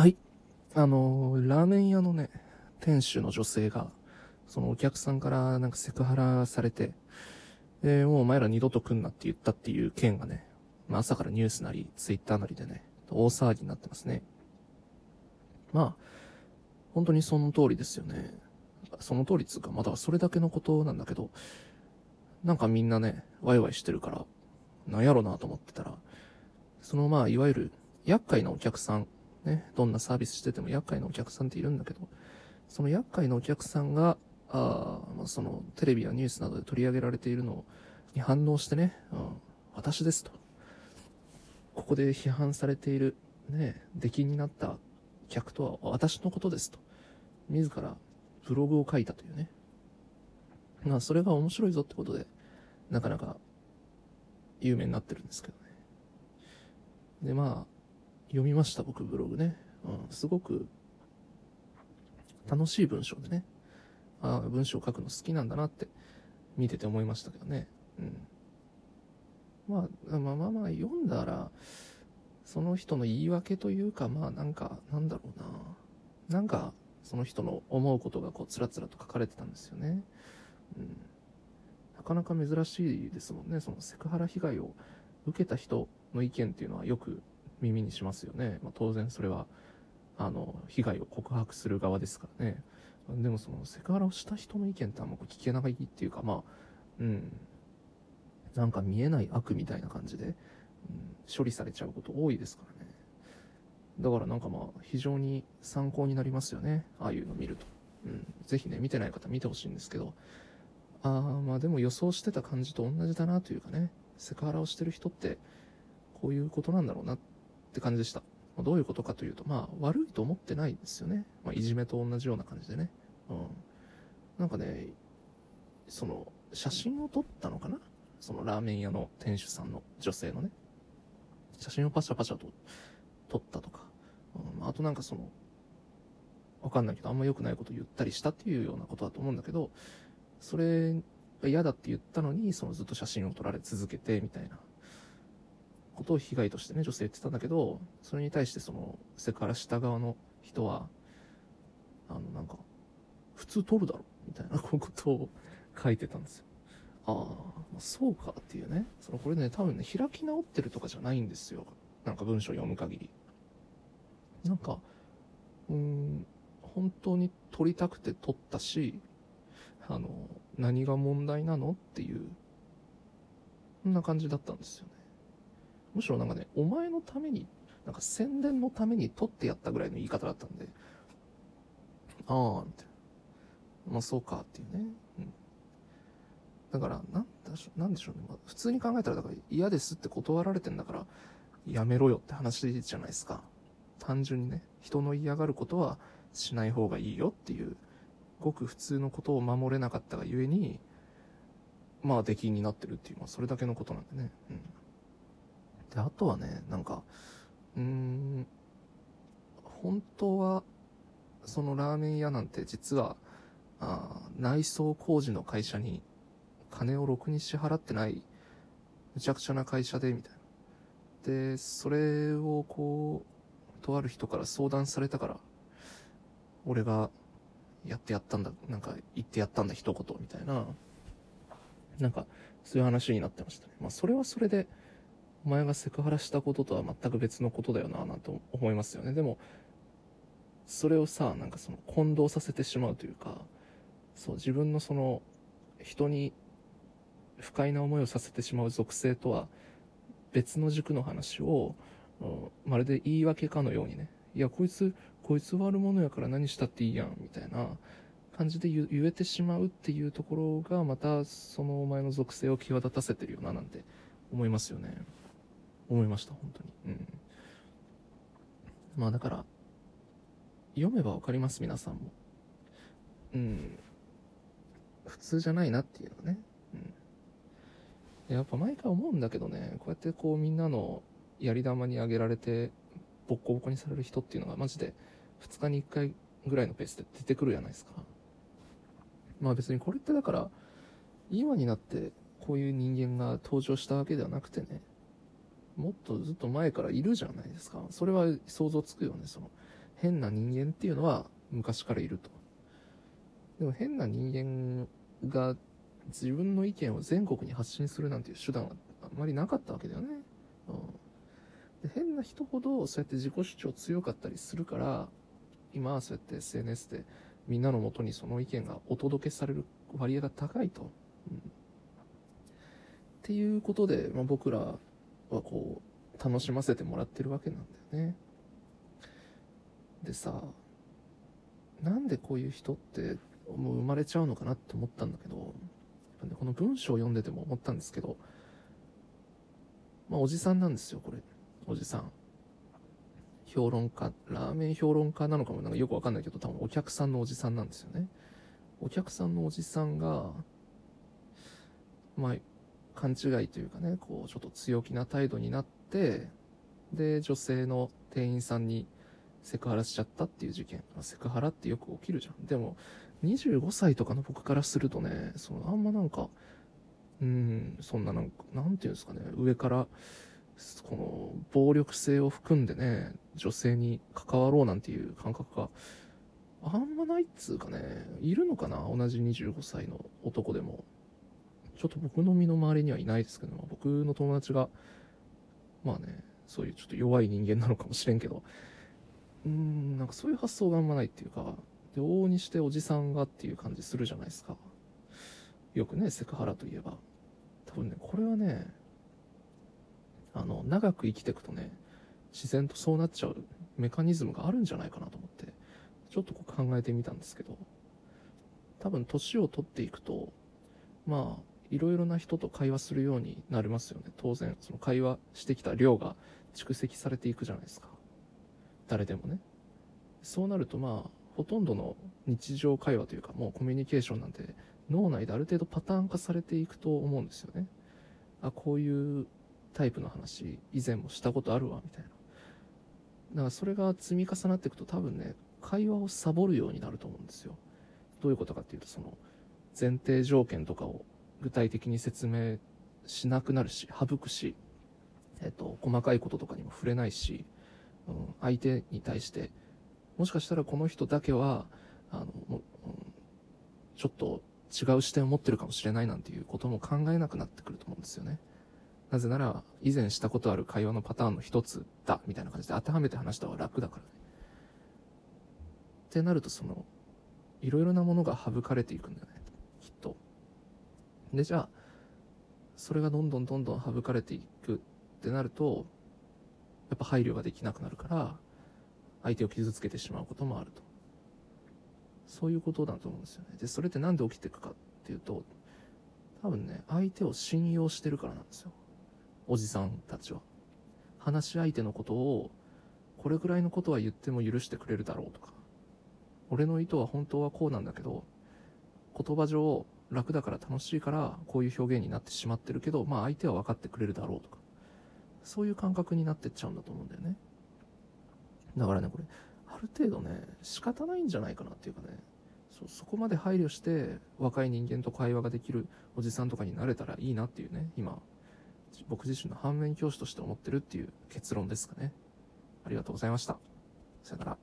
はい。あのラーメン屋のね、店主の女性が、そのお客さんからなんかセクハラされて、で、もうお前ら二度と来んなって言ったっていう件がね、まあ朝からニュースなり、ツイッターなりでね、大騒ぎになってますね。まあ、本当にその通りですよね。その通りっつうか、まだそれだけのことなんだけど、なんかみんなね、ワイワイしてるから、なんやろなと思ってたら、そのまあ、いわゆる、厄介なお客さん、ね、どんなサービスしてても厄介なお客さんっているんだけど、その厄介なお客さんが、あまあそのテレビやニュースなどで取り上げられているのに反応してね、うん、私ですと。ここで批判されている、ね、出来になった客とは私のことですと。自らブログを書いたというね。まあ、それが面白いぞってことで、なかなか有名になってるんですけどね。で、まあ、読みました、僕、ブログね。うん、すごく楽しい文章でね。ああ、文章を書くの好きなんだなって見てて思いましたけどね。うん。まあ、まあまあまあ、読んだら、その人の言い訳というか、まあなんか、なんだろうな。なんか、その人の思うことがこう、つらつらと書かれてたんですよね。うん。なかなか珍しいですもんね。そのセクハラ被害を受けた人の意見っていうのはよく耳にしますよね。まあ当然それは、あの、被害を告白する側ですからね。でもそのセクハラをした人の意見ってあんま聞けないっていうか、まあ、うん。なんか見えない悪みたいな感じで、うん、処理されちゃうこと多いですからね。だからなんかまあ、非常に参考になりますよね。ああいうの見ると。うん。ぜひね、見てない方見てほしいんですけど。ああ、まあでも予想してた感じと同じだなというかね。セクハラをしてる人って、こういうことなんだろうなってって感じでした。どういうことかというと、まあ、悪いと思ってないんですよね。まあ、いじめと同じような感じでね。うん。なんかね、その、写真を撮ったのかな？そのラーメン屋の店主さんの女性のね。写真をパシャパシャと撮ったとか。うん、あとなんかその、わかんないけど、あんま良くないこと言ったりしたっていうようなことだと思うんだけど、それが嫌だって言ったのに、そのずっと写真を撮られ続けて、みたいなことを被害としてね、女性言ってたんだけど、それに対してその、セクハラした側の人は、あの、なんか、普通撮るだろ、みたいな ことを書いてたんですよ。ああ、そうかっていうね。その、これね、多分ね、開き直ってるとかじゃないんですよ。なんか文章読む限り。なんか、うん、本当に撮りたくて撮ったし、あの、何が問題なのっていう、そんな感じだったんですよね。むしろなんかね、お前のために、なんか宣伝のために撮ってやったぐらいの言い方だったんで、ああ、みたいな。まあそうかっていうね。うん。だから、なんだしょなんでしょうね。まあ、普通に考えたら、だから嫌ですって断られてんだから、やめろよって話じゃないですか。単純にね、人の嫌がることはしない方がいいよっていう、ごく普通のことを守れなかったがゆえに、まあ出禁になってるっていう、まあそれだけのことなんでね。うん。で、あとはね、なんか、うん、本当は、そのラーメン屋なんて実は、あ内装工事の会社に金をろくに支払ってない、むちゃくちゃな会社で、みたいな。で、それをこう、とある人から相談されたから、俺がやってやったんだ、なんか言ってやったんだ一言みたいな、なんかそういう話になってましたね。まあそれはそれで、お前がセクハラしたこととは全く別のことだよな、なんて思いますよね。でも、それをさ、なんかその混同させてしまうというか、そう、自分のその、人に不快な思いをさせてしまう属性とは別の軸の話を、うんまるで言い訳かのようにね、いや、こいつ、こいつ悪者やから何したっていいやん、みたいな感じで言言えてしまうっていうところが、またそのお前の属性を際立たせてるよな、なんて思いますよね。思いました、本当に。うん。まあだから、読めばわかります、皆さんも。うん。普通じゃないなっていうのね。うん。やっぱ毎回思うんだけどね、こうやってこうみんなのやり玉にあげられて、ボッコボコにされる人っていうのがマジで2日に1回ぐらいのペースで出てくるじゃないですか。まあ別にこれってだから、今になってこういう人間が登場したわけではなくてね、もっとずっと前からいるじゃないですか。それは想像つくよね、その、変な人間っていうのは昔からいると。でも変な人間が自分の意見を全国に発信するなんていう手段はあまりなかったわけだよね。うん、で変な人ほどそうやって自己主張強かったりするから、今はそうやって SNS でみんなのもとにその意見がお届けされる割合が高いと。うん、っていうことで、まあ、僕らはこう、楽しませてもらってるわけなんだよね。でさ、なんでこういう人ってもう生まれちゃうのかなって思ったんだけど、この文章を読んでても思ったんですけど、まあおじさんなんですよ、これ。おじさん。評論家、ラーメン評論家なのかもなんかよくわかんないけど、多分お客さんのおじさんなんですよね。お客さんのおじさんが、まあ、勘違いというかね、こう、ちょっと強気な態度になって、で、女性の店員さんにセクハラしちゃったっていう事件。セクハラってよく起きるじゃん。でも、25歳とかの僕からするとね、その、あんまなんか、うん、そんななんか、なんていうんですかね、上から、この、暴力性を含んでね、女性に関わろうなんていう感覚が、あんまないっつうかね、いるのかな同じ25歳の男でも。ちょっと僕の身の回りにはいないですけど、僕の友達が、まあね、そういうちょっと弱い人間なのかもしれんけど、うーん、なんかそういう発想があんまないっていうか、で、往々にしておじさんがっていう感じするじゃないですか。よくね、セクハラといえば。多分ね、これはね、あの、長く生きていくとね、自然とそうなっちゃうメカニズムがあるんじゃないかなと思って、ちょっとこう考えてみたんですけど、多分年を取っていくと、まあ、いろいろな人と会話するようになりますよね。当然、その会話してきた量が蓄積されていくじゃないですか。誰でもね。そうなるとまあ、ほとんどの日常会話というか、もうコミュニケーションなんて脳内である程度パターン化されていくと思うんですよね。あ、こういうタイプの話、以前もしたことあるわ、みたいな。だからそれが積み重なっていくと多分ね、会話をサボるようになると思うんですよ。どういうことかっていうと、その、前提条件とかを具体的に説明しなくなるし、省くし、えっと、細かいこととかにも触れないし、うん、相手に対して、もしかしたらこの人だけは、あの、うん、ちょっと違う視点を持ってるかもしれないなんていうことも考えなくなってくると思うんですよね。なぜなら、以前したことある会話のパターンの一つだ、みたいな感じで当てはめて話した方が楽だからね。ってなると、その、いろいろなものが省かれていくんだよね。きっと。で、じゃあ、それがどんどんどんどん省かれていくってなると、やっぱ配慮ができなくなるから、相手を傷つけてしまうこともあると。そういうことだと思うんですよね。で、それってなんで起きていくかっていうと、多分ね、相手を信用してるからなんですよ。おじさんたちは。話し相手のことを、これぐらいのことは言っても許してくれるだろうとか、俺の意図は本当はこうなんだけど、言葉上楽だから楽しいからこういう表現になってしまってるけど、まあ相手は分かってくれるだろうとか、そういう感覚になってっちゃうんだと思うんだよね。だからね、これ、ある程度ね、仕方ないんじゃないかなっていうかね、そそこまで配慮して若い人間と会話ができるおじさんとかになれたらいいなっていうね、今、僕自身の反面教師として思ってるっていう結論ですかね。ありがとうございました。さよなら。